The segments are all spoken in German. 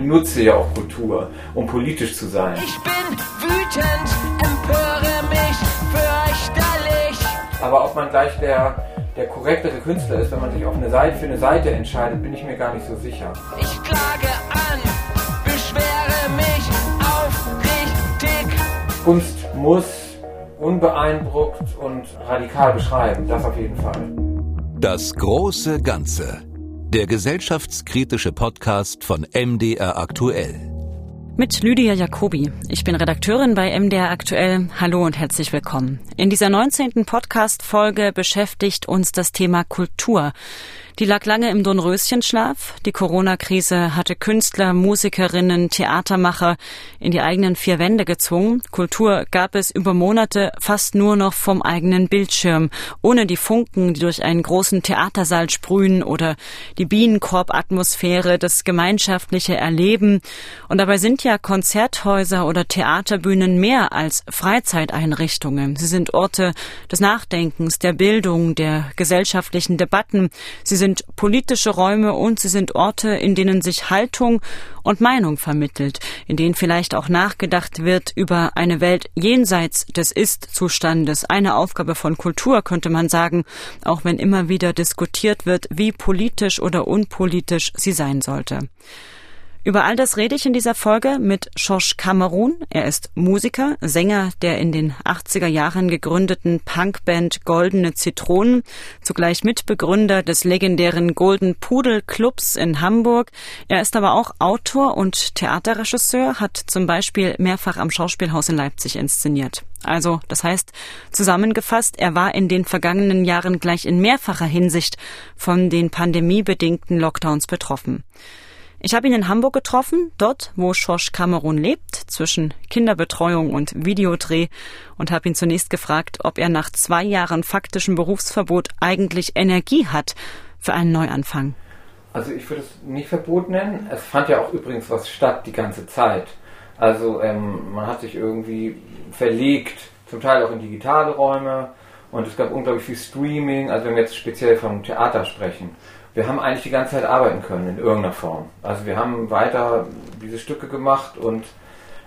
benutze ja auch Kultur, um politisch zu sein. Ich bin wütend, empöre mich fürchterlich. Aber ob man gleich der, der korrektere Künstler ist, wenn man sich auf eine Seite, für eine Seite entscheidet, bin ich mir gar nicht so sicher. Ich klage an, beschwere mich aufrichtig. Kunst muss unbeeindruckt und radikal beschreiben, das auf jeden Fall. Das große Ganze. Der gesellschaftskritische Podcast von MDR aktuell. Mit Lydia Jacobi. Ich bin Redakteurin bei MDR Aktuell. Hallo und herzlich willkommen. In dieser 19. Podcast-Folge beschäftigt uns das Thema Kultur. Die lag lange im Dornröschenschlaf. Die Corona-Krise hatte Künstler, Musikerinnen, Theatermacher in die eigenen vier Wände gezwungen. Kultur gab es über Monate fast nur noch vom eigenen Bildschirm, ohne die Funken, die durch einen großen Theatersaal sprühen oder die Bienenkorb-Atmosphäre, das gemeinschaftliche Erleben. Und dabei sind ja Konzerthäuser oder Theaterbühnen mehr als Freizeiteinrichtungen. Sie sind Orte des Nachdenkens, der Bildung, der gesellschaftlichen Debatten. Sie sind sind politische Räume und sie sind Orte, in denen sich Haltung und Meinung vermittelt, in denen vielleicht auch nachgedacht wird über eine Welt jenseits des Ist-Zustandes. Eine Aufgabe von Kultur, könnte man sagen, auch wenn immer wieder diskutiert wird, wie politisch oder unpolitisch sie sein sollte. Über all das rede ich in dieser Folge mit Josh Cameron. Er ist Musiker, Sänger der in den 80er Jahren gegründeten Punkband Goldene Zitronen, zugleich Mitbegründer des legendären Golden Pudel Clubs in Hamburg. Er ist aber auch Autor und Theaterregisseur, hat zum Beispiel mehrfach am Schauspielhaus in Leipzig inszeniert. Also, das heißt, zusammengefasst, er war in den vergangenen Jahren gleich in mehrfacher Hinsicht von den pandemiebedingten Lockdowns betroffen. Ich habe ihn in Hamburg getroffen, dort, wo Schorsch Kamerun lebt, zwischen Kinderbetreuung und Videodreh, und habe ihn zunächst gefragt, ob er nach zwei Jahren faktischem Berufsverbot eigentlich Energie hat für einen Neuanfang. Also ich würde es nicht Verbot nennen. Es fand ja auch übrigens was statt die ganze Zeit. Also ähm, man hat sich irgendwie verlegt, zum Teil auch in digitale Räume und es gab unglaublich viel Streaming, also wenn wir jetzt speziell vom Theater sprechen wir haben eigentlich die ganze Zeit arbeiten können in irgendeiner Form. Also wir haben weiter diese Stücke gemacht und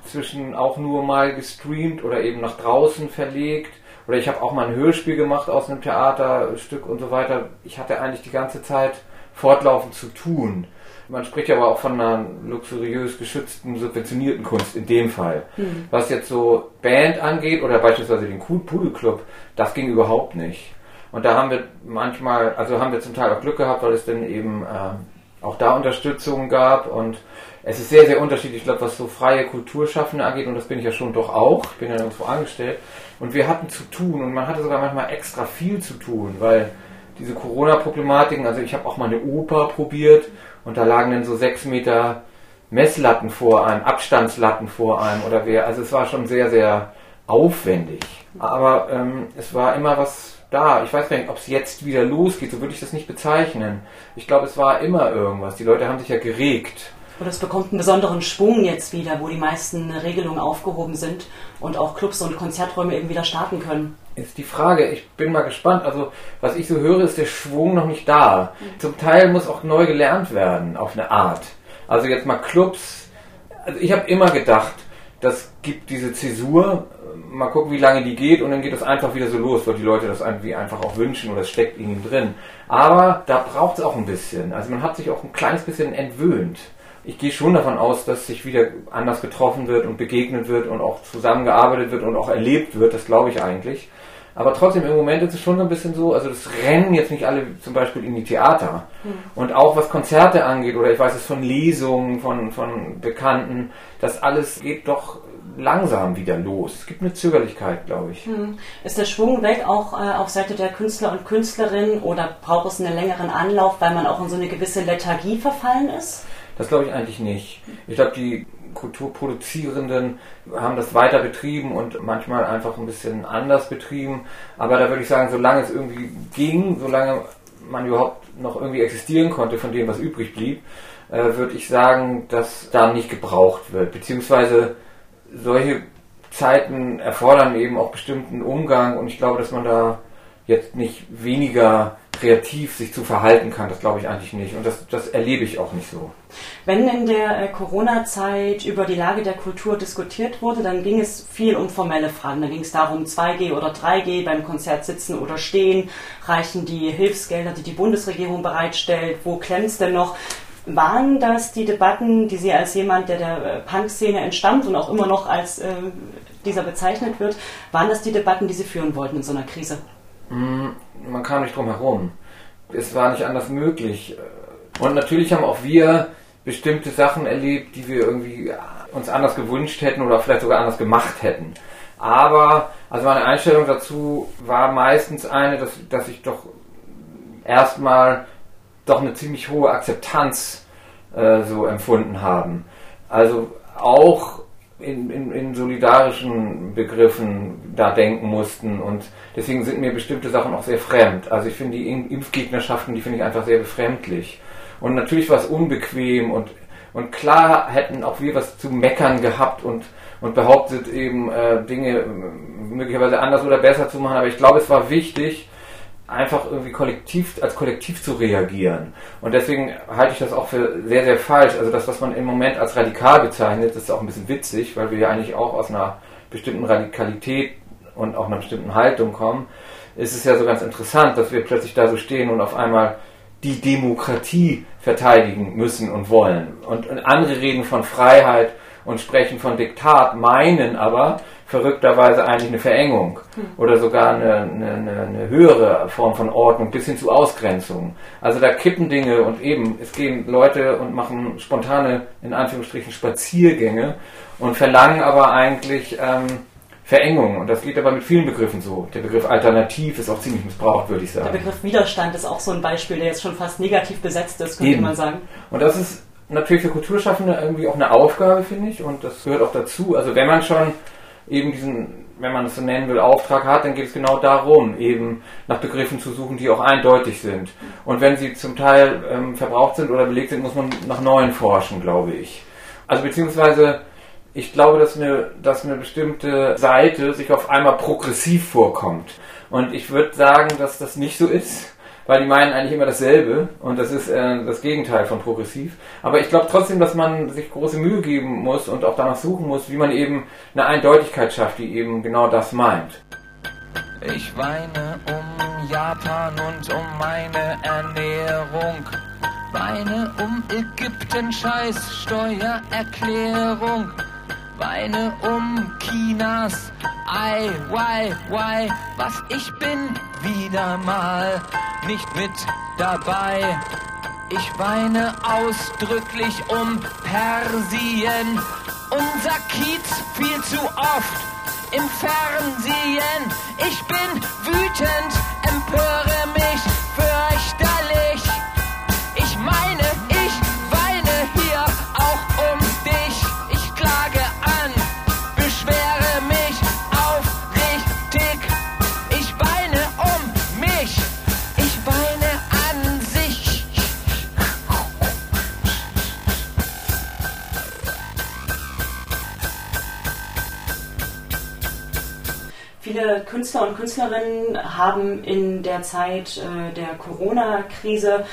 zwischen auch nur mal gestreamt oder eben nach draußen verlegt. Oder ich habe auch mal ein Hörspiel gemacht aus einem Theaterstück und so weiter. Ich hatte eigentlich die ganze Zeit fortlaufend zu tun. Man spricht ja aber auch von einer luxuriös geschützten, subventionierten Kunst in dem Fall. Mhm. Was jetzt so Band angeht oder beispielsweise den Pudel Club, das ging überhaupt nicht. Und da haben wir manchmal, also haben wir zum Teil auch Glück gehabt, weil es dann eben äh, auch da Unterstützung gab. Und es ist sehr, sehr unterschiedlich, ich glaube, was so freie Kulturschaffende angeht, und das bin ich ja schon doch auch, ich bin ja nirgendwo angestellt, und wir hatten zu tun und man hatte sogar manchmal extra viel zu tun, weil diese Corona-Problematiken, also ich habe auch mal eine Oper probiert und da lagen dann so sechs Meter Messlatten vor einem, Abstandslatten vor einem oder wer, also es war schon sehr, sehr aufwendig. Aber ähm, es war immer was da. Ich weiß gar nicht, ob es jetzt wieder losgeht, so würde ich das nicht bezeichnen. Ich glaube, es war immer irgendwas. Die Leute haben sich ja geregt. Oder es bekommt einen besonderen Schwung jetzt wieder, wo die meisten Regelungen aufgehoben sind und auch Clubs und Konzerträume eben wieder starten können. Ist die Frage, ich bin mal gespannt. Also, was ich so höre, ist der Schwung noch nicht da. Mhm. Zum Teil muss auch neu gelernt werden, auf eine Art. Also, jetzt mal Clubs. Also, ich habe immer gedacht, das gibt diese Zäsur, mal gucken, wie lange die geht und dann geht das einfach wieder so los, weil die Leute das irgendwie einfach auch wünschen oder es steckt in ihnen drin. Aber da braucht es auch ein bisschen. Also man hat sich auch ein kleines bisschen entwöhnt. Ich gehe schon davon aus, dass sich wieder anders getroffen wird und begegnet wird und auch zusammengearbeitet wird und auch erlebt wird. Das glaube ich eigentlich. Aber trotzdem im Moment ist es schon so ein bisschen so, also das rennen jetzt nicht alle zum Beispiel in die Theater. Mhm. Und auch was Konzerte angeht oder ich weiß es von Lesungen, von, von Bekannten, das alles geht doch langsam wieder los. Es gibt eine Zögerlichkeit, glaube ich. Hm. Ist der Schwung weg auch äh, auf Seite der Künstler und Künstlerinnen oder braucht es einen längeren Anlauf, weil man auch in so eine gewisse Lethargie verfallen ist? Das glaube ich eigentlich nicht. Ich glaube, die Kulturproduzierenden haben das weiter betrieben und manchmal einfach ein bisschen anders betrieben. Aber da würde ich sagen, solange es irgendwie ging, solange man überhaupt noch irgendwie existieren konnte von dem, was übrig blieb, äh, würde ich sagen, dass da nicht gebraucht wird. Beziehungsweise solche Zeiten erfordern eben auch bestimmten Umgang und ich glaube, dass man da jetzt nicht weniger kreativ sich zu verhalten kann. Das glaube ich eigentlich nicht. Und das, das erlebe ich auch nicht so. Wenn in der äh, Corona-Zeit über die Lage der Kultur diskutiert wurde, dann ging es viel um formelle Fragen. Da ging es darum, 2G oder 3G beim Konzert sitzen oder stehen, reichen die Hilfsgelder, die die Bundesregierung bereitstellt, wo klemmt es denn noch? Waren das die Debatten, die Sie als jemand, der der äh, Punk-Szene entstammt und auch immer noch als äh, dieser bezeichnet wird, waren das die Debatten, die Sie führen wollten in so einer Krise? Mm, man kam nicht drum herum. Es war nicht anders möglich. Und natürlich haben auch wir bestimmte Sachen erlebt, die wir irgendwie uns anders gewünscht hätten oder vielleicht sogar anders gemacht hätten. Aber, also meine Einstellung dazu war meistens eine, dass, dass ich doch erstmal doch eine ziemlich hohe Akzeptanz äh, so empfunden haben. Also auch in, in, in solidarischen Begriffen da denken mussten und deswegen sind mir bestimmte Sachen auch sehr fremd. Also ich finde die Impfgegnerschaften, die finde ich einfach sehr befremdlich. Und natürlich war es unbequem und, und klar hätten auch wir was zu meckern gehabt und, und behauptet eben äh, Dinge möglicherweise anders oder besser zu machen, aber ich glaube, es war wichtig, einfach irgendwie kollektiv, als Kollektiv zu reagieren. Und deswegen halte ich das auch für sehr, sehr falsch. Also das, was man im Moment als radikal bezeichnet, ist auch ein bisschen witzig, weil wir ja eigentlich auch aus einer bestimmten Radikalität und auch einer bestimmten Haltung kommen. ist Es ja so ganz interessant, dass wir plötzlich da so stehen und auf einmal die Demokratie verteidigen müssen und wollen. Und andere reden von Freiheit und sprechen von Diktat, meinen aber, verrückterweise eigentlich eine Verengung oder sogar eine, eine, eine, höhere Form von Ordnung bis hin zu Ausgrenzung. Also da kippen Dinge und eben, es gehen Leute und machen spontane, in Anführungsstrichen, Spaziergänge und verlangen aber eigentlich ähm, Verengung. Und das geht aber mit vielen Begriffen so. Der Begriff Alternativ ist auch ziemlich missbraucht, würde ich sagen. Der Begriff Widerstand ist auch so ein Beispiel, der jetzt schon fast negativ besetzt ist, könnte eben. man sagen. Und das ist natürlich für Kulturschaffende irgendwie auch eine Aufgabe, finde ich. Und das gehört auch dazu. Also wenn man schon eben diesen, wenn man es so nennen will, Auftrag hat, dann geht es genau darum, eben nach Begriffen zu suchen, die auch eindeutig sind. Und wenn sie zum Teil ähm, verbraucht sind oder belegt sind, muss man nach neuen forschen, glaube ich. Also beziehungsweise, ich glaube, dass eine, dass eine bestimmte Seite sich auf einmal progressiv vorkommt. Und ich würde sagen, dass das nicht so ist weil die meinen eigentlich immer dasselbe und das ist äh, das Gegenteil von progressiv. Aber ich glaube trotzdem, dass man sich große Mühe geben muss und auch danach suchen muss, wie man eben eine Eindeutigkeit schafft, die eben genau das meint. Ich weine um Japan und um meine Ernährung. Weine um Ägypten, scheiß Steuererklärung. Weine um Chinas Ei, why, why, was ich bin wieder mal nicht mit dabei. Ich weine ausdrücklich um Persien, unser Kiez viel zu oft im Fernsehen. Ich bin wütend, empöre mich fürchterlich. Künstler und Künstlerinnen haben in der Zeit äh, der Corona-Krise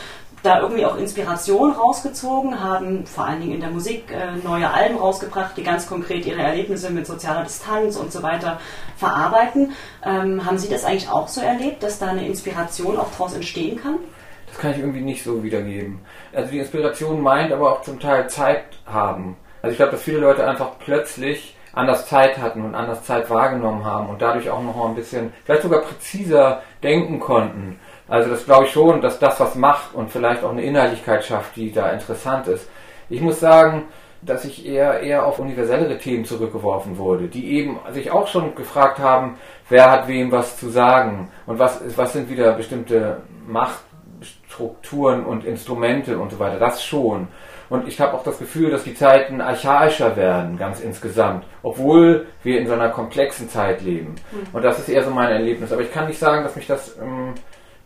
da irgendwie auch Inspiration rausgezogen, haben vor allen Dingen in der Musik äh, neue Alben rausgebracht, die ganz konkret ihre Erlebnisse mit sozialer Distanz und so weiter verarbeiten. Ähm, haben Sie das eigentlich auch so erlebt, dass da eine Inspiration auch daraus entstehen kann? Das kann ich irgendwie nicht so wiedergeben. Also die Inspiration meint aber auch zum Teil Zeit haben. Also ich glaube, dass viele Leute einfach plötzlich anders Zeit hatten und anders Zeit wahrgenommen haben und dadurch auch noch mal ein bisschen, vielleicht sogar präziser denken konnten. Also das glaube ich schon, dass das was macht und vielleicht auch eine Inhaltlichkeit schafft, die da interessant ist. Ich muss sagen, dass ich eher, eher auf universellere Themen zurückgeworfen wurde, die eben sich auch schon gefragt haben, wer hat wem was zu sagen und was, was sind wieder bestimmte Machtstrukturen und Instrumente und so weiter. Das schon. Und ich habe auch das Gefühl, dass die Zeiten archaischer werden, ganz insgesamt, obwohl wir in so einer komplexen Zeit leben. Und das ist eher so mein Erlebnis. Aber ich kann nicht sagen, dass mich das ähm,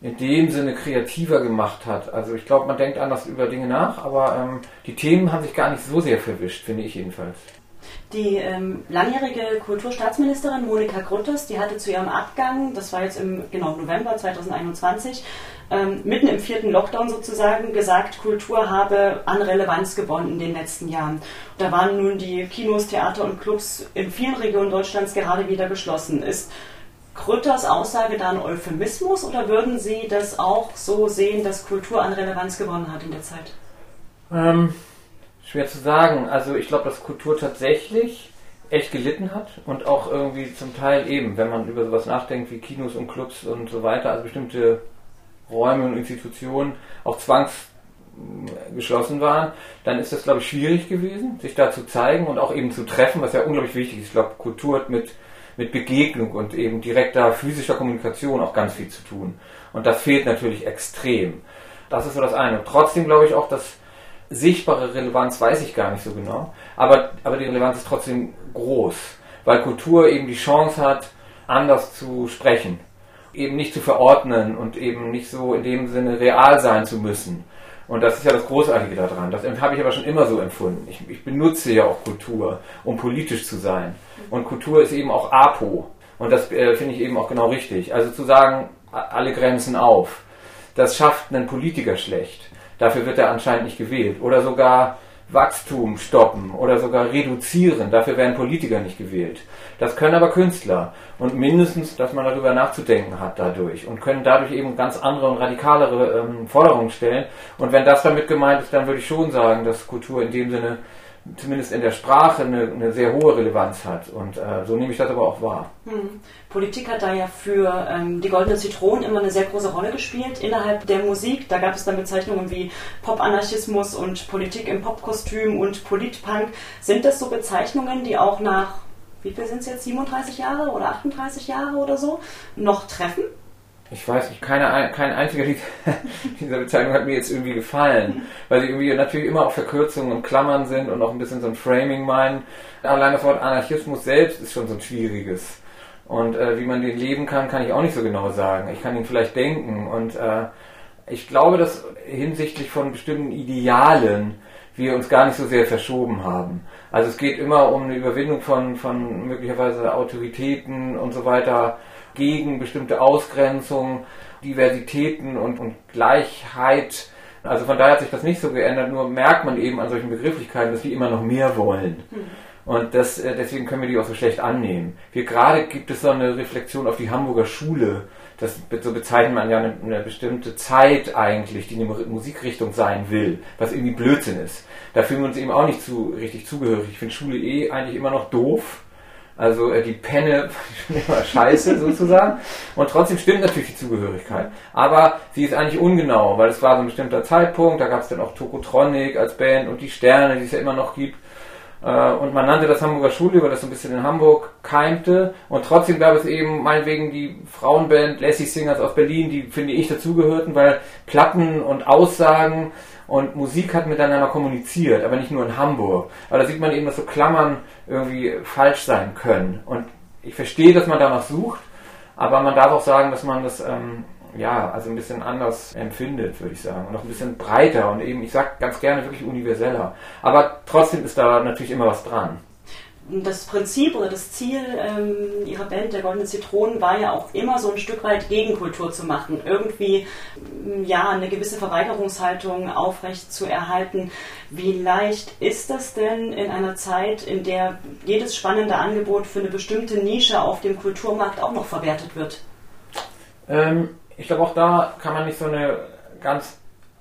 in dem Sinne kreativer gemacht hat. Also ich glaube, man denkt anders über Dinge nach, aber ähm, die Themen haben sich gar nicht so sehr verwischt, finde ich jedenfalls. Die ähm, langjährige Kulturstaatsministerin Monika Grütters, die hatte zu ihrem Abgang, das war jetzt im genau November 2021, ähm, mitten im vierten Lockdown sozusagen, gesagt, Kultur habe an Relevanz gewonnen in den letzten Jahren. Da waren nun die Kinos, Theater und Clubs in vielen Regionen Deutschlands gerade wieder geschlossen. Ist Grütters Aussage da ein Euphemismus oder würden Sie das auch so sehen, dass Kultur an Relevanz gewonnen hat in der Zeit? Ähm, schwer zu sagen. Also ich glaube, dass Kultur tatsächlich echt gelitten hat und auch irgendwie zum Teil eben, wenn man über sowas nachdenkt wie Kinos und Clubs und so weiter, also bestimmte Räume und Institutionen auch zwangsgeschlossen waren, dann ist das, glaube ich, schwierig gewesen, sich da zu zeigen und auch eben zu treffen, was ja unglaublich wichtig ist. Ich glaube, Kultur hat mit mit Begegnung und eben direkter physischer Kommunikation auch ganz viel zu tun. Und das fehlt natürlich extrem. Das ist so das eine. trotzdem glaube ich auch, dass sichtbare Relevanz weiß ich gar nicht so genau, aber, aber die Relevanz ist trotzdem groß, weil Kultur eben die Chance hat, anders zu sprechen, eben nicht zu verordnen und eben nicht so in dem Sinne real sein zu müssen. Und das ist ja das Großartige daran. Das habe ich aber schon immer so empfunden. Ich, ich benutze ja auch Kultur, um politisch zu sein. Und Kultur ist eben auch APO. Und das äh, finde ich eben auch genau richtig. Also zu sagen, alle Grenzen auf, das schafft einen Politiker schlecht. Dafür wird er anscheinend nicht gewählt. Oder sogar Wachstum stoppen oder sogar reduzieren. Dafür werden Politiker nicht gewählt. Das können aber Künstler. Und mindestens, dass man darüber nachzudenken hat dadurch. Und können dadurch eben ganz andere und radikalere ähm, Forderungen stellen. Und wenn das damit gemeint ist, dann würde ich schon sagen, dass Kultur in dem Sinne zumindest in der Sprache eine, eine sehr hohe Relevanz hat. Und äh, so nehme ich das aber auch wahr. Hm. Politik hat da ja für ähm, die Goldene Zitronen immer eine sehr große Rolle gespielt innerhalb der Musik. Da gab es dann Bezeichnungen wie Pop-Anarchismus und Politik im Popkostüm und Politpunk. Sind das so Bezeichnungen, die auch nach, wie viel sind es jetzt, 37 Jahre oder 38 Jahre oder so, noch treffen? Ich weiß nicht, keine, kein einziger dieser Bezeichnung hat mir jetzt irgendwie gefallen, weil sie irgendwie natürlich immer auch Verkürzungen und Klammern sind und auch ein bisschen so ein Framing meinen. Allein das Wort Anarchismus selbst ist schon so ein schwieriges. Und äh, wie man den leben kann, kann ich auch nicht so genau sagen. Ich kann ihn vielleicht denken. Und äh, ich glaube, dass hinsichtlich von bestimmten Idealen wir uns gar nicht so sehr verschoben haben. Also es geht immer um eine Überwindung von, von möglicherweise Autoritäten und so weiter gegen bestimmte Ausgrenzung, Diversitäten und, und Gleichheit. Also von daher hat sich das nicht so geändert, nur merkt man eben an solchen Begrifflichkeiten, dass die immer noch mehr wollen. Mhm. Und das, äh, deswegen können wir die auch so schlecht annehmen. Wir gerade gibt es so eine Reflexion auf die Hamburger Schule. Das, so bezeichnet man ja eine, eine bestimmte Zeit eigentlich, die eine Musikrichtung sein will, was irgendwie Blödsinn ist. Da fühlen wir uns eben auch nicht zu, richtig zugehörig. Ich finde Schule eh eigentlich immer noch doof also äh, die Penne immer scheiße sozusagen. Und trotzdem stimmt natürlich die Zugehörigkeit. Aber sie ist eigentlich ungenau, weil es war so ein bestimmter Zeitpunkt, da gab es dann auch Tokotronic als Band und die Sterne, die es ja immer noch gibt. Äh, und man nannte das Hamburger Schule, weil das so ein bisschen in Hamburg keimte. Und trotzdem gab es eben meinetwegen die Frauenband Lassie Singers aus Berlin, die finde ich dazugehörten, weil Platten und Aussagen und Musik hat miteinander kommuniziert, aber nicht nur in Hamburg. Aber da sieht man eben, dass so Klammern irgendwie falsch sein können. Und ich verstehe, dass man danach sucht, aber man darf auch sagen, dass man das ähm, ja also ein bisschen anders empfindet, würde ich sagen, und auch ein bisschen breiter und eben, ich sag ganz gerne wirklich universeller. Aber trotzdem ist da natürlich immer was dran das Prinzip oder das Ziel ähm, ihrer Band, der Goldene Zitronen, war ja auch immer so ein Stück weit Gegenkultur zu machen. Irgendwie mm, ja eine gewisse Verweigerungshaltung aufrecht zu erhalten. Wie leicht ist das denn in einer Zeit, in der jedes spannende Angebot für eine bestimmte Nische auf dem Kulturmarkt auch noch verwertet wird? Ähm, ich glaube, auch da kann man nicht so eine ganz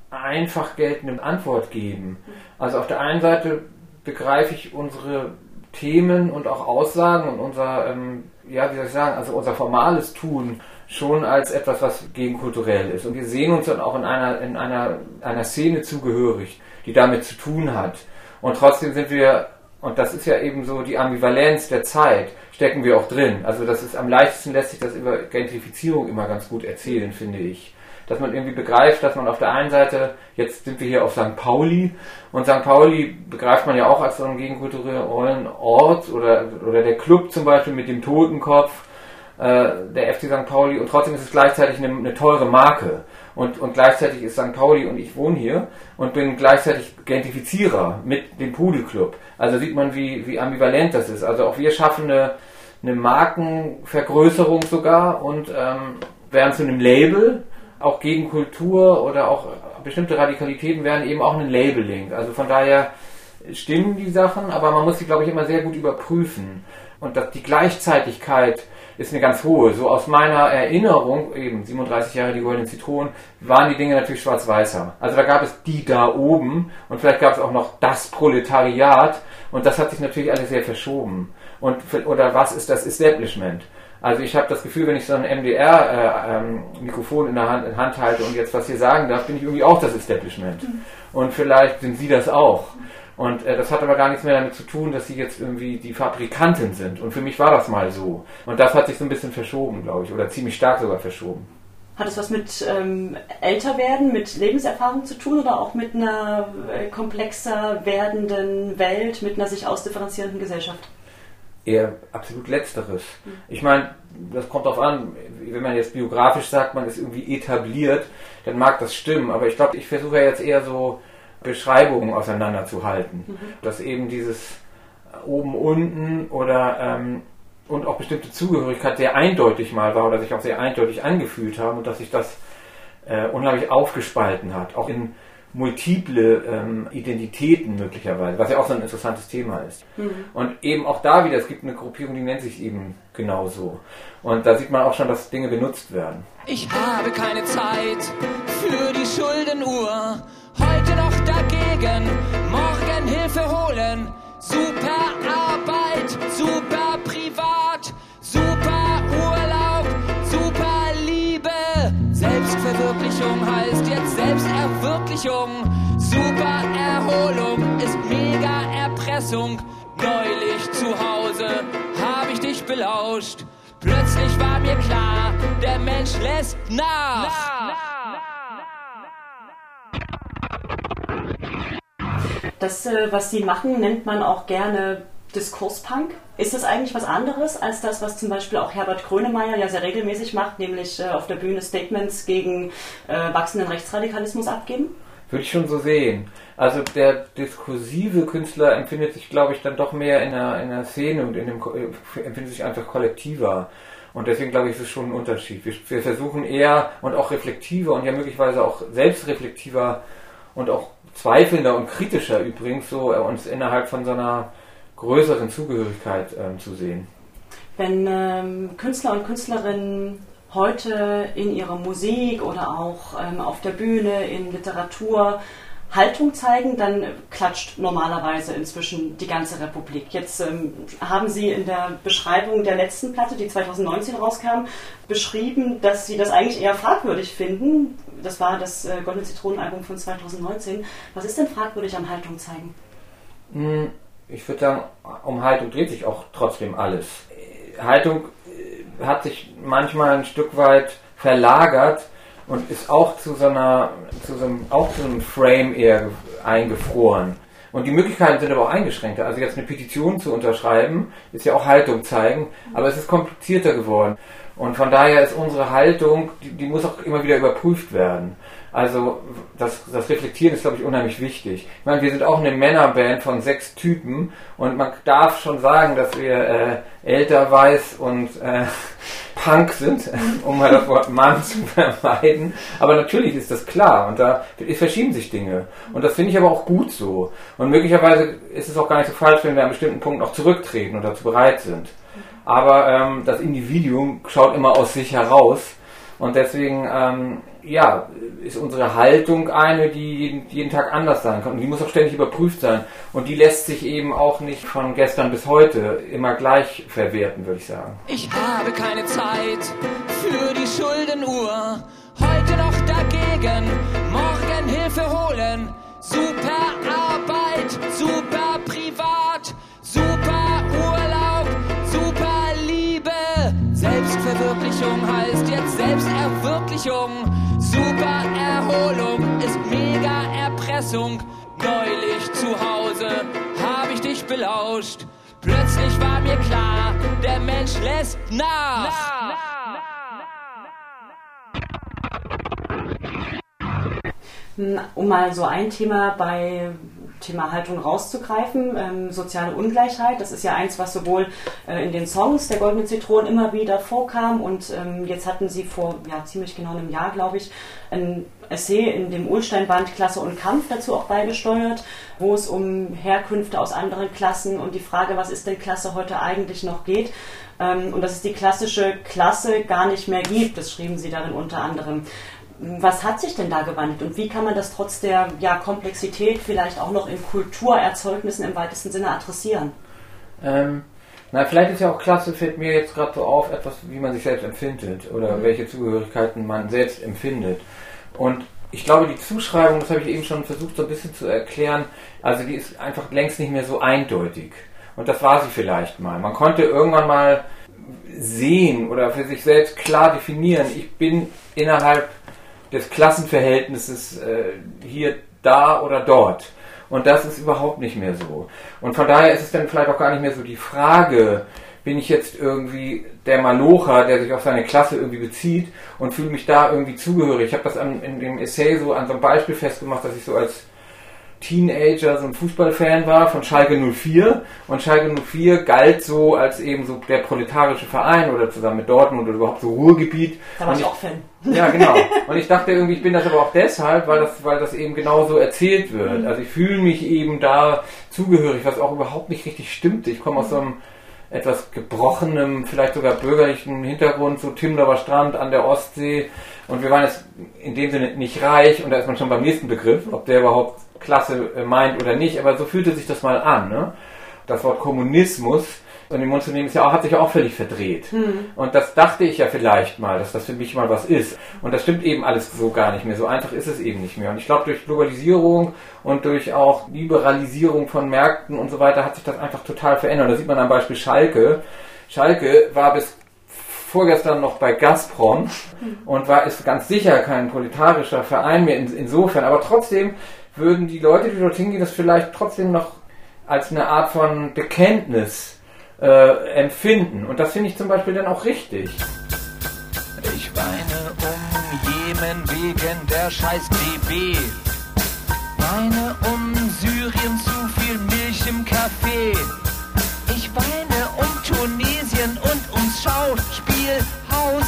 einfach geltende Antwort geben. Also auf der einen Seite begreife ich unsere Themen und auch Aussagen und unser, ähm, ja, wie soll ich sagen, also unser formales Tun schon als etwas, was gegenkulturell ist. Und wir sehen uns dann auch in einer, in einer, einer Szene zugehörig, die damit zu tun hat. Und trotzdem sind wir, und das ist ja eben so die Ambivalenz der Zeit, stecken wir auch drin. Also das ist am leichtesten lässt sich das über Gentrifizierung immer ganz gut erzählen, finde ich dass man irgendwie begreift, dass man auf der einen Seite, jetzt sind wir hier auf St. Pauli, und St. Pauli begreift man ja auch als so einen gegenkulturellen Ort oder, oder der Club zum Beispiel mit dem Totenkopf, äh, der FC St. Pauli, und trotzdem ist es gleichzeitig eine, eine teure Marke. Und, und gleichzeitig ist St. Pauli und ich wohne hier und bin gleichzeitig Gentrifizierer mit dem Pudelclub. Also sieht man, wie, wie ambivalent das ist. Also auch wir schaffen eine, eine Markenvergrößerung sogar und ähm, werden zu einem Label, auch gegen Kultur oder auch bestimmte Radikalitäten werden eben auch ein Labeling. Also von daher stimmen die Sachen, aber man muss sie, glaube ich, immer sehr gut überprüfen. Und dass die Gleichzeitigkeit ist eine ganz hohe. So aus meiner Erinnerung, eben 37 Jahre die goldenen Zitronen, waren die Dinge natürlich schwarz-weißer. Also da gab es die da oben und vielleicht gab es auch noch das Proletariat und das hat sich natürlich alles sehr verschoben. Und, oder was ist das Establishment? Also ich habe das Gefühl, wenn ich so ein MDR-Mikrofon äh, ähm, in der Hand, in Hand halte und jetzt was hier sagen darf, bin ich irgendwie auch das Establishment. Mhm. Und vielleicht sind Sie das auch. Und äh, das hat aber gar nichts mehr damit zu tun, dass sie jetzt irgendwie die Fabrikantin sind. Und für mich war das mal so. Und das hat sich so ein bisschen verschoben, glaube ich, oder ziemlich stark sogar verschoben. Hat es was mit ähm, Älterwerden, mit Lebenserfahrung zu tun oder auch mit einer äh, komplexer werdenden Welt, mit einer sich ausdifferenzierenden Gesellschaft? Eher absolut Letzteres. Ich meine, das kommt darauf an, wenn man jetzt biografisch sagt, man ist irgendwie etabliert, dann mag das stimmen. Aber ich glaube, ich versuche ja jetzt eher so Beschreibungen auseinanderzuhalten. Mhm. Dass eben dieses oben, unten oder ähm, und auch bestimmte Zugehörigkeit sehr eindeutig mal war oder sich auch sehr eindeutig angefühlt haben und dass sich das äh, unheimlich aufgespalten hat, auch in multiple ähm, Identitäten möglicherweise, was ja auch so ein interessantes Thema ist. Mhm. Und eben auch da wieder, es gibt eine Gruppierung, die nennt sich eben genauso. Und da sieht man auch schon, dass Dinge benutzt werden. Ich habe keine Zeit für die Schuldenuhr heute noch dagegen, morgen Hilfe holen. Super Arbeit, Selbsterwirklichung. Super Erholung ist mega Erpressung. Neulich zu Hause habe ich dich belauscht. Plötzlich war mir klar, der Mensch lässt nach. nach. Das, äh, was Sie machen, nennt man auch gerne Diskurspunk. Ist das eigentlich was anderes als das, was zum Beispiel auch Herbert Grönemeyer ja sehr regelmäßig macht, nämlich äh, auf der Bühne Statements gegen äh, wachsenden Rechtsradikalismus abgeben? Würde ich schon so sehen. Also der diskursive Künstler empfindet sich, glaube ich, dann doch mehr in der, in der Szene und in dem, empfindet sich einfach kollektiver. Und deswegen glaube ich, ist es schon ein Unterschied. Wir, wir versuchen eher und auch reflektiver und ja möglicherweise auch selbstreflektiver und auch zweifelnder und kritischer übrigens so äh, uns innerhalb von so einer größeren Zugehörigkeit ähm, zu sehen. Wenn ähm, Künstler und Künstlerinnen heute in ihrer Musik oder auch ähm, auf der Bühne, in Literatur Haltung zeigen, dann klatscht normalerweise inzwischen die ganze Republik. Jetzt ähm, haben Sie in der Beschreibung der letzten Platte, die 2019 rauskam, beschrieben, dass Sie das eigentlich eher fragwürdig finden. Das war das äh, Goldene Zitronenalbum von 2019. Was ist denn fragwürdig am Haltung zeigen? Hm, ich würde sagen, um Haltung dreht sich auch trotzdem alles. Haltung hat sich manchmal ein Stück weit verlagert und ist auch zu so einer, zu so einem, auch zu einem Frame eher eingefroren. Und die Möglichkeiten sind aber auch eingeschränkter. Also jetzt eine Petition zu unterschreiben, ist ja auch Haltung zeigen, aber es ist komplizierter geworden. Und von daher ist unsere Haltung, die, die muss auch immer wieder überprüft werden. Also das, das Reflektieren ist, glaube ich, unheimlich wichtig. Ich meine, wir sind auch eine Männerband von sechs Typen und man darf schon sagen, dass wir äh, älter, weiß und äh, Punk sind, um mal das Wort Mann zu vermeiden. Aber natürlich ist das klar und da verschieben sich Dinge. Und das finde ich aber auch gut so. Und möglicherweise ist es auch gar nicht so falsch, wenn wir an bestimmten Punkten auch zurücktreten und dazu bereit sind. Aber ähm, das Individuum schaut immer aus sich heraus und deswegen ähm, ja, ist unsere Haltung eine, die jeden, jeden, Tag anders sein kann. Und die muss auch ständig überprüft sein. Und die lässt sich eben auch nicht von gestern bis heute immer gleich verwerten, würde ich sagen. Ich habe keine Zeit für die Schuldenuhr. Heute noch dagegen, morgen Hilfe holen. Super Arbeit, super privat, Selbstverwirklichung heißt jetzt Selbsterwirklichung. Super Erholung ist mega Erpressung. Neulich zu Hause habe ich dich belauscht. Plötzlich war mir klar, der Mensch lässt nach. nach. nach. Um mal so ein Thema bei Thema Haltung rauszugreifen, ähm, soziale Ungleichheit, das ist ja eins, was sowohl äh, in den Songs der Goldenen Zitronen immer wieder vorkam und ähm, jetzt hatten sie vor ja, ziemlich genau einem Jahr, glaube ich, ein Essay in dem Ulstein-Band Klasse und Kampf dazu auch beigesteuert, wo es um Herkünfte aus anderen Klassen und die Frage, was ist denn Klasse heute eigentlich noch geht ähm, und dass es die klassische Klasse gar nicht mehr gibt, das schrieben sie darin unter anderem was hat sich denn da gewandelt und wie kann man das trotz der ja, Komplexität vielleicht auch noch in Kulturerzeugnissen im weitesten Sinne adressieren? Ähm, na, vielleicht ist ja auch klasse, fällt mir jetzt gerade so auf, etwas, wie man sich selbst empfindet oder mhm. welche Zugehörigkeiten man selbst empfindet. Und ich glaube, die Zuschreibung, das habe ich eben schon versucht so ein bisschen zu erklären, also die ist einfach längst nicht mehr so eindeutig. Und das war sie vielleicht mal. Man konnte irgendwann mal sehen oder für sich selbst klar definieren, ich bin innerhalb des Klassenverhältnisses äh, hier, da oder dort. Und das ist überhaupt nicht mehr so. Und von daher ist es dann vielleicht auch gar nicht mehr so die Frage, bin ich jetzt irgendwie der Malocher, der sich auf seine Klasse irgendwie bezieht und fühle mich da irgendwie zugehörig. Ich habe das an, in dem Essay so an so einem Beispiel festgemacht, dass ich so als Teenager so ein Fußballfan war von Schalke 04 und Schalke 04 galt so als eben so der proletarische Verein oder zusammen mit Dortmund oder überhaupt so Ruhrgebiet. Da war ich auch Fan. Ja, genau. Und ich dachte irgendwie, ich bin das aber auch deshalb, weil das, weil das eben genauso erzählt wird. Mhm. Also ich fühle mich eben da zugehörig, was auch überhaupt nicht richtig stimmte. Ich komme aus so einem etwas gebrochenem, vielleicht sogar bürgerlichen Hintergrund, so Timdorfer Strand an der Ostsee. Und wir waren jetzt in dem Sinne nicht reich und da ist man schon beim nächsten Begriff, ob der überhaupt Klasse äh, meint oder nicht, aber so fühlte sich das mal an. Ne? Das Wort Kommunismus in den Mund zu nehmen, ist ja auch, hat sich ja auch völlig verdreht. Mhm. Und das dachte ich ja vielleicht mal, dass das für mich mal was ist. Und das stimmt eben alles so gar nicht mehr. So einfach ist es eben nicht mehr. Und ich glaube, durch Globalisierung und durch auch Liberalisierung von Märkten und so weiter hat sich das einfach total verändert. Da sieht man am Beispiel Schalke. Schalke war bis vorgestern noch bei Gazprom mhm. und war ist ganz sicher kein proletarischer Verein mehr in, insofern, aber trotzdem würden die Leute, die dort hingehen, das vielleicht trotzdem noch als eine Art von Bekenntnis äh, empfinden. Und das finde ich zum Beispiel dann auch richtig. Ich weine um Jemen wegen der scheiß BB. Weine um Syrien zu viel Milch im Kaffee. Ich weine um Tunesien und ums Schauspielhaus.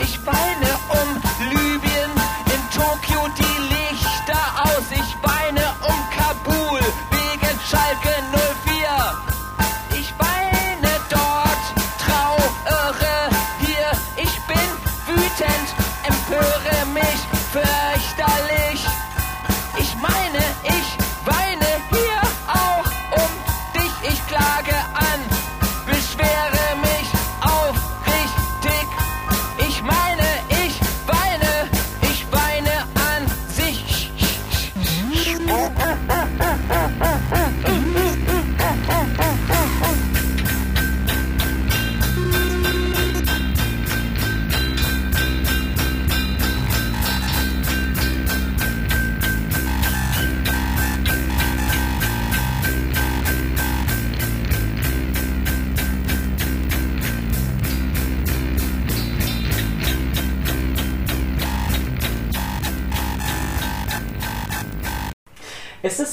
Ich weine um Ist es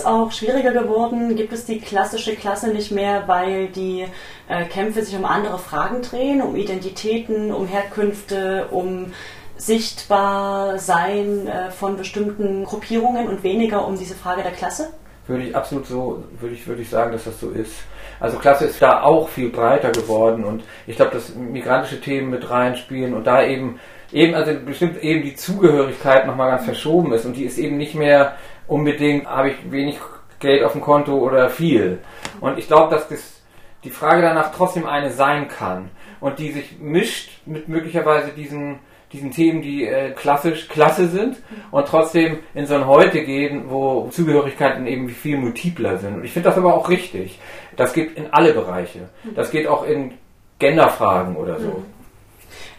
auch schwieriger geworden? Gibt es die klassische Klasse nicht mehr, weil die äh, Kämpfe sich um andere Fragen drehen, um Identitäten, um Herkünfte, um Sichtbarsein äh, von bestimmten Gruppierungen und weniger um diese Frage der Klasse? Würde ich absolut so, würde ich, würde ich sagen, dass das so ist. Also Klasse ist da auch viel breiter geworden und ich glaube, dass migrantische Themen mit reinspielen und da eben eben, also bestimmt eben die Zugehörigkeit nochmal ganz verschoben ist und die ist eben nicht mehr unbedingt, habe ich wenig Geld auf dem Konto oder viel. Und ich glaube, dass das, die Frage danach trotzdem eine sein kann und die sich mischt mit möglicherweise diesen, diesen Themen, die äh, klassisch klasse sind und trotzdem in so ein Heute gehen, wo Zugehörigkeiten eben viel multipler sind. Und ich finde das aber auch richtig. Das geht in alle Bereiche. Das geht auch in Genderfragen oder so.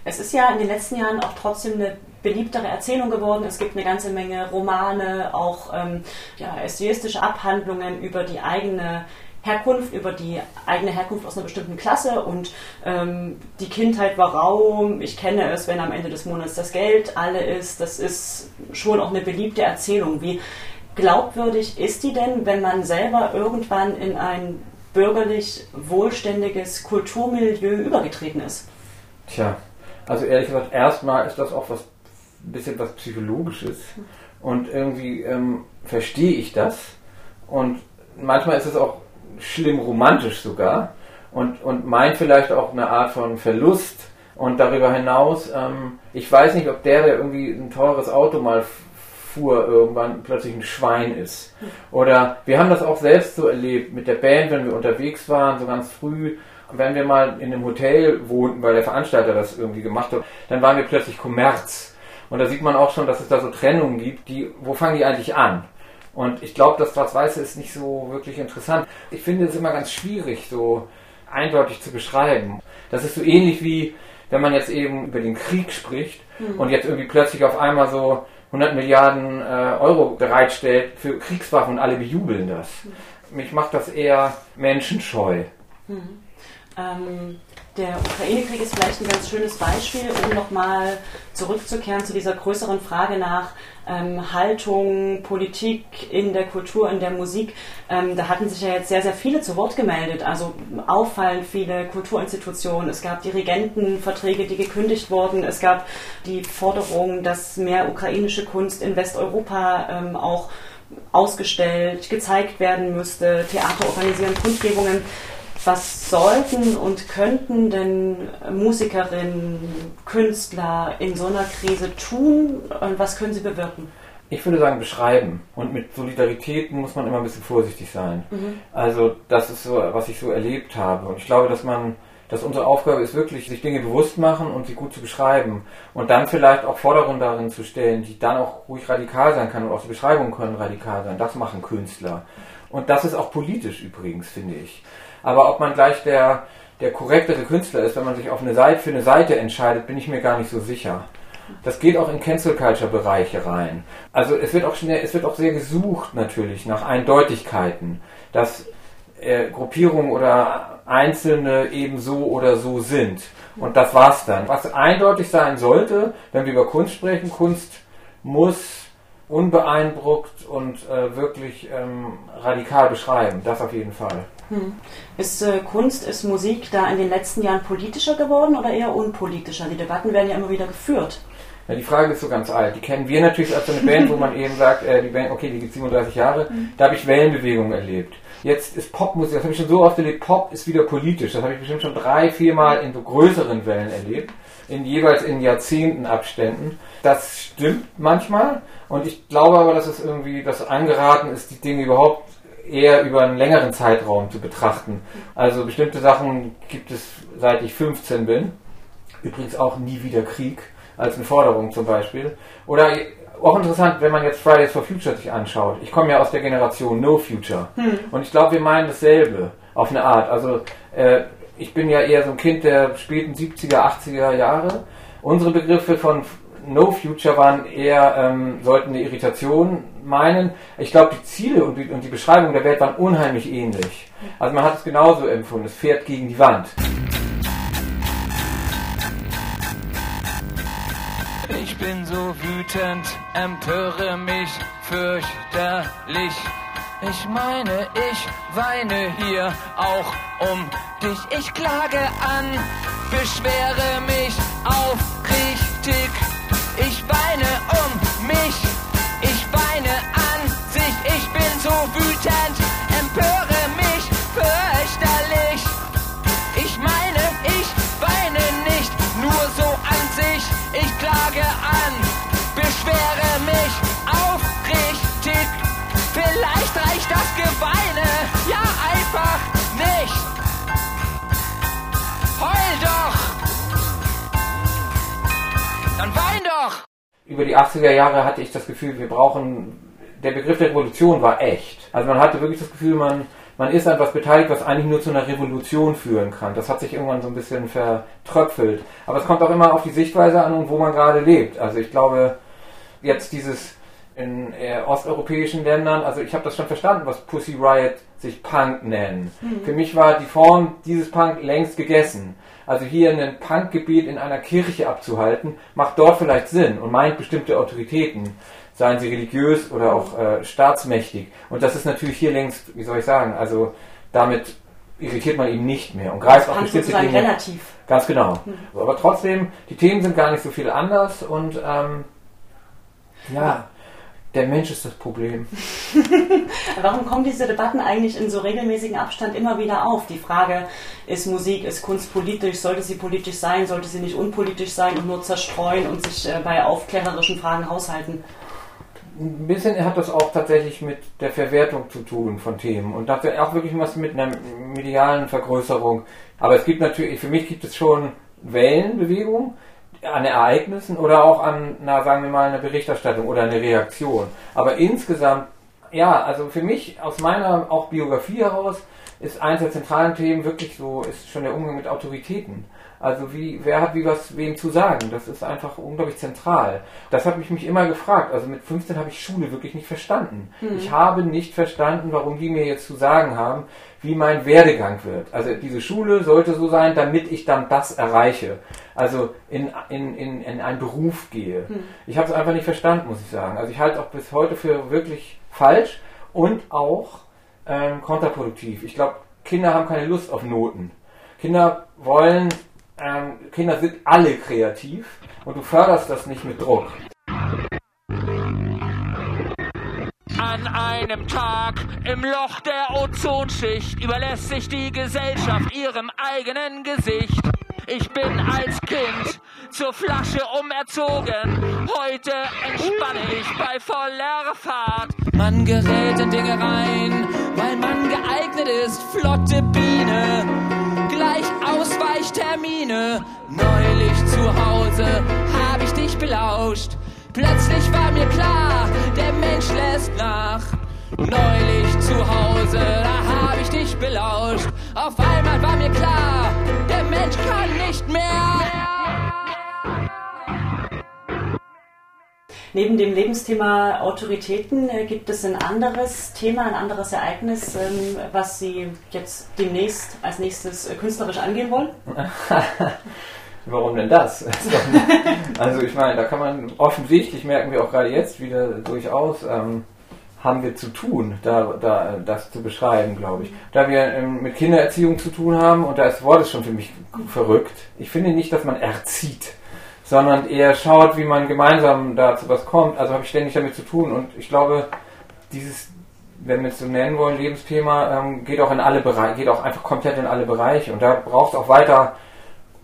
Es ist ja in den letzten Jahren auch trotzdem eine beliebtere Erzählung geworden. Es gibt eine ganze Menge Romane, auch ähm, ja, essayistische Abhandlungen über die eigene Herkunft, über die eigene Herkunft aus einer bestimmten Klasse und ähm, die Kindheit war rau, ich kenne es, wenn am Ende des Monats das Geld alle ist. Das ist schon auch eine beliebte Erzählung. Wie glaubwürdig ist die denn, wenn man selber irgendwann in ein bürgerlich wohlständiges Kulturmilieu übergetreten ist? Tja, also ehrlich gesagt, erstmal ist das auch was ein bisschen was Psychologisches. Und irgendwie ähm, verstehe ich das. Und manchmal ist es auch schlimm romantisch sogar. Und, und meint vielleicht auch eine Art von Verlust. Und darüber hinaus, ähm, ich weiß nicht, ob der, der irgendwie ein teures Auto mal fuhr, irgendwann plötzlich ein Schwein ist. Oder wir haben das auch selbst so erlebt mit der Band, wenn wir unterwegs waren, so ganz früh. Wenn wir mal in einem Hotel wohnten, weil der Veranstalter das irgendwie gemacht hat, dann waren wir plötzlich Kommerz. Und da sieht man auch schon, dass es da so Trennungen gibt, die, wo fangen die eigentlich an? Und ich glaube, das Schwarz-Weiße ist nicht so wirklich interessant. Ich finde es immer ganz schwierig, so eindeutig zu beschreiben. Das ist so ähnlich wie, wenn man jetzt eben über den Krieg spricht mhm. und jetzt irgendwie plötzlich auf einmal so 100 Milliarden äh, Euro bereitstellt für Kriegswaffen und alle bejubeln das. Mhm. Mich macht das eher menschenscheu. Mhm. Ähm, der Ukraine-Krieg ist vielleicht ein ganz schönes Beispiel, um nochmal zurückzukehren zu dieser größeren Frage nach ähm, Haltung, Politik in der Kultur, in der Musik. Ähm, da hatten sich ja jetzt sehr, sehr viele zu Wort gemeldet, also auffallend viele Kulturinstitutionen. Es gab Dirigentenverträge, die gekündigt wurden. Es gab die Forderung, dass mehr ukrainische Kunst in Westeuropa ähm, auch ausgestellt, gezeigt werden müsste. Theater organisieren Kundgebungen. Was sollten und könnten denn Musikerinnen, Künstler in so einer Krise tun und was können sie bewirken? Ich würde sagen, beschreiben. Und mit Solidarität muss man immer ein bisschen vorsichtig sein. Mhm. Also, das ist so, was ich so erlebt habe. Und ich glaube, dass man, dass unsere Aufgabe ist wirklich, sich Dinge bewusst machen und sie gut zu beschreiben. Und dann vielleicht auch Forderungen darin zu stellen, die dann auch ruhig radikal sein kann und auch die Beschreibungen können radikal sein. Das machen Künstler. Und das ist auch politisch übrigens, finde ich. Aber ob man gleich der, der korrektere Künstler ist, wenn man sich auf eine Seite, für eine Seite entscheidet, bin ich mir gar nicht so sicher. Das geht auch in Cancel Culture Bereiche rein. Also es wird auch schnell, es wird auch sehr gesucht natürlich nach Eindeutigkeiten, dass äh, Gruppierungen oder Einzelne eben so oder so sind. Und das war's dann. Was eindeutig sein sollte, wenn wir über Kunst sprechen, Kunst muss unbeeindruckt und äh, wirklich ähm, radikal beschreiben. Das auf jeden Fall. Hm. Ist äh, Kunst, ist Musik da in den letzten Jahren politischer geworden oder eher unpolitischer? Die Debatten werden ja immer wieder geführt. Ja, die Frage ist so ganz alt. Die kennen wir natürlich als so eine Band, wo man eben sagt, äh, die Band, okay, die gibt 37 Jahre. Mhm. Da habe ich Wellenbewegungen erlebt. Jetzt ist Popmusik, das habe ich schon so oft erlebt, Pop ist wieder politisch. Das habe ich bestimmt schon drei, vier Mal in so größeren Wellen erlebt. In jeweils in Jahrzehnten Abständen. Das stimmt manchmal. Und ich glaube aber, dass es irgendwie, dass angeraten ist, die Dinge überhaupt eher über einen längeren Zeitraum zu betrachten. Also bestimmte Sachen gibt es seit ich 15 bin. Übrigens auch nie wieder Krieg als eine Forderung zum Beispiel. Oder auch interessant, wenn man jetzt Fridays for Future sich anschaut. Ich komme ja aus der Generation No Future. Hm. Und ich glaube, wir meinen dasselbe auf eine Art. Also äh, ich bin ja eher so ein Kind der späten 70er, 80er Jahre. Unsere Begriffe von No Future waren eher, ähm, sollten eine Irritation meinen. Ich glaube, die Ziele und die, und die Beschreibung der Welt waren unheimlich ähnlich. Also man hat es genauso empfunden, es fährt gegen die Wand. Ich bin so wütend, empöre mich fürchterlich. Ich meine, ich weine hier auch um dich. Ich klage an, beschwere mich aufrichtig. Ich weine um mich, ich weine an sich. Ich bin so wütend, empöre mich fürchterlich. Ich meine, ich weine nicht nur so an sich. Ich klage an, beschwere mich aufrichtig. Vielleicht reicht das Geweine ja einfach nicht. Heul doch! Dann wein doch! Über die 80er Jahre hatte ich das Gefühl, wir brauchen, der Begriff der Revolution war echt. Also man hatte wirklich das Gefühl, man, man ist an etwas beteiligt, was eigentlich nur zu einer Revolution führen kann. Das hat sich irgendwann so ein bisschen vertröpfelt. Aber es kommt auch immer auf die Sichtweise an und wo man gerade lebt. Also ich glaube, jetzt dieses in äh, osteuropäischen Ländern, also ich habe das schon verstanden, was Pussy Riot sich Punk nennen. Mhm. Für mich war die Form dieses Punk längst gegessen. Also hier ein Punkgebiet in einer Kirche abzuhalten, macht dort vielleicht Sinn und meint bestimmte Autoritäten, seien sie religiös oder auch äh, staatsmächtig. Und das ist natürlich hier längst, wie soll ich sagen, also damit irritiert man ihn nicht mehr und greift auch bestimmte Dinge. relativ. Ganz genau. Mhm. Aber trotzdem, die Themen sind gar nicht so viel anders und ähm, ja, der Mensch ist das Problem. Warum kommen diese Debatten eigentlich in so regelmäßigen Abstand immer wieder auf? Die Frage, ist Musik, ist Kunst politisch, sollte sie politisch sein, sollte sie nicht unpolitisch sein und nur zerstreuen und sich äh, bei aufklärerischen Fragen haushalten? Ein bisschen hat das auch tatsächlich mit der Verwertung zu tun von Themen und das auch wirklich was mit einer medialen Vergrößerung. Aber es gibt natürlich, für mich gibt es schon Wellenbewegungen an Ereignissen oder auch an, na, sagen wir mal, einer Berichterstattung oder eine Reaktion. Aber insgesamt, ja, also für mich aus meiner auch Biografie heraus ist eines der zentralen Themen wirklich so, ist schon der Umgang mit Autoritäten. Also wie, wer hat wie was wem zu sagen? Das ist einfach unglaublich zentral. Das habe ich mich immer gefragt. Also mit 15 habe ich Schule wirklich nicht verstanden. Hm. Ich habe nicht verstanden, warum die mir jetzt zu sagen haben, wie mein Werdegang wird. Also diese Schule sollte so sein, damit ich dann das erreiche. Also in, in, in, in einen Beruf gehe. Hm. Ich habe es einfach nicht verstanden, muss ich sagen. Also ich halte es auch bis heute für wirklich falsch und auch ähm, kontraproduktiv. Ich glaube, Kinder haben keine Lust auf Noten. Kinder wollen ähm, Kinder sind alle kreativ und du förderst das nicht mit Druck. An einem Tag im Loch der Ozonschicht überlässt sich die Gesellschaft ihrem eigenen Gesicht. Ich bin als Kind zur Flasche umerzogen. Heute entspanne ich bei voller Fahrt. Man gerät in Dinge rein, weil man geeignet ist. Flotte Biene gleich Ausweichtermine. Neulich zu Hause hab ich dich belauscht. Plötzlich war mir klar, der Mensch lässt nach. Neulich zu Hause, da hab ich dich belauscht. Auf einmal war mir klar, der Mensch kann nicht mehr. Neben dem Lebensthema Autoritäten äh, gibt es ein anderes Thema, ein anderes Ereignis, ähm, was Sie jetzt demnächst als nächstes äh, künstlerisch angehen wollen? Warum denn das? also ich meine, da kann man offensichtlich, merken wir auch gerade jetzt wieder durchaus, ähm, haben wir zu tun, da, da das zu beschreiben, glaube ich. Da wir ähm, mit Kindererziehung zu tun haben, und da ist Wort schon für mich verrückt, ich finde nicht, dass man erzieht sondern eher schaut, wie man gemeinsam dazu was kommt. Also habe ich ständig damit zu tun und ich glaube, dieses, wenn wir es so nennen wollen, Lebensthema, ähm, geht auch in alle Bereiche, geht auch einfach komplett in alle Bereiche und da braucht es auch weiter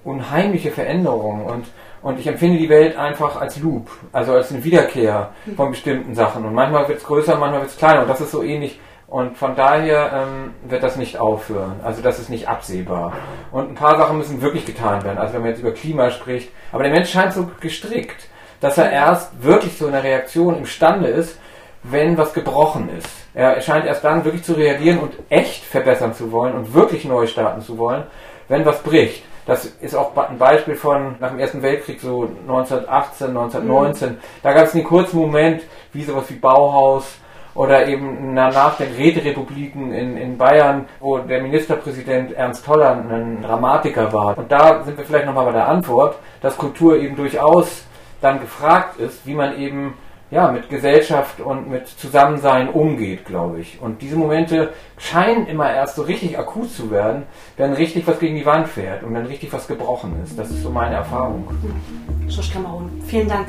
unheimliche Veränderungen und und ich empfinde die Welt einfach als Loop, also als eine Wiederkehr von bestimmten Sachen. Und manchmal wird es größer, manchmal wird es kleiner. Und das ist so ähnlich und von daher ähm, wird das nicht aufhören. Also das ist nicht absehbar. Und ein paar Sachen müssen wirklich getan werden. Also wenn man jetzt über Klima spricht. Aber der Mensch scheint so gestrickt, dass er erst wirklich zu einer Reaktion imstande ist, wenn was gebrochen ist. Er scheint erst dann wirklich zu reagieren und echt verbessern zu wollen und wirklich neu starten zu wollen, wenn was bricht. Das ist auch ein Beispiel von nach dem Ersten Weltkrieg, so 1918, 1919. Mhm. Da gab es einen kurzen Moment, wie sowas wie Bauhaus, oder eben nach den Räterepubliken in, in Bayern, wo der Ministerpräsident Ernst Toller ein Dramatiker war. Und da sind wir vielleicht nochmal bei der Antwort, dass Kultur eben durchaus dann gefragt ist, wie man eben ja, mit Gesellschaft und mit Zusammensein umgeht, glaube ich. Und diese Momente scheinen immer erst so richtig akut zu werden, wenn richtig was gegen die Wand fährt und wenn richtig was gebrochen ist. Das ist so meine Erfahrung. Schorsch Kamerun, vielen Dank.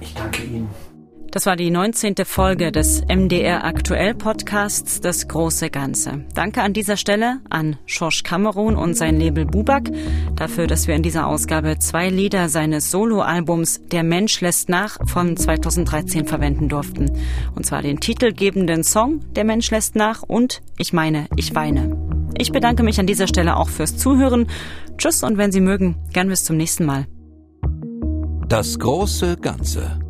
Ich danke Ihnen. Das war die 19. Folge des MDR Aktuell Podcasts Das große Ganze. Danke an dieser Stelle an Schorsch Kamerun und sein Label Bubak dafür, dass wir in dieser Ausgabe zwei Lieder seines Soloalbums Der Mensch lässt nach von 2013 verwenden durften. Und zwar den titelgebenden Song Der Mensch lässt nach und Ich meine, ich weine. Ich bedanke mich an dieser Stelle auch fürs Zuhören. Tschüss und wenn Sie mögen, gern bis zum nächsten Mal. Das große Ganze.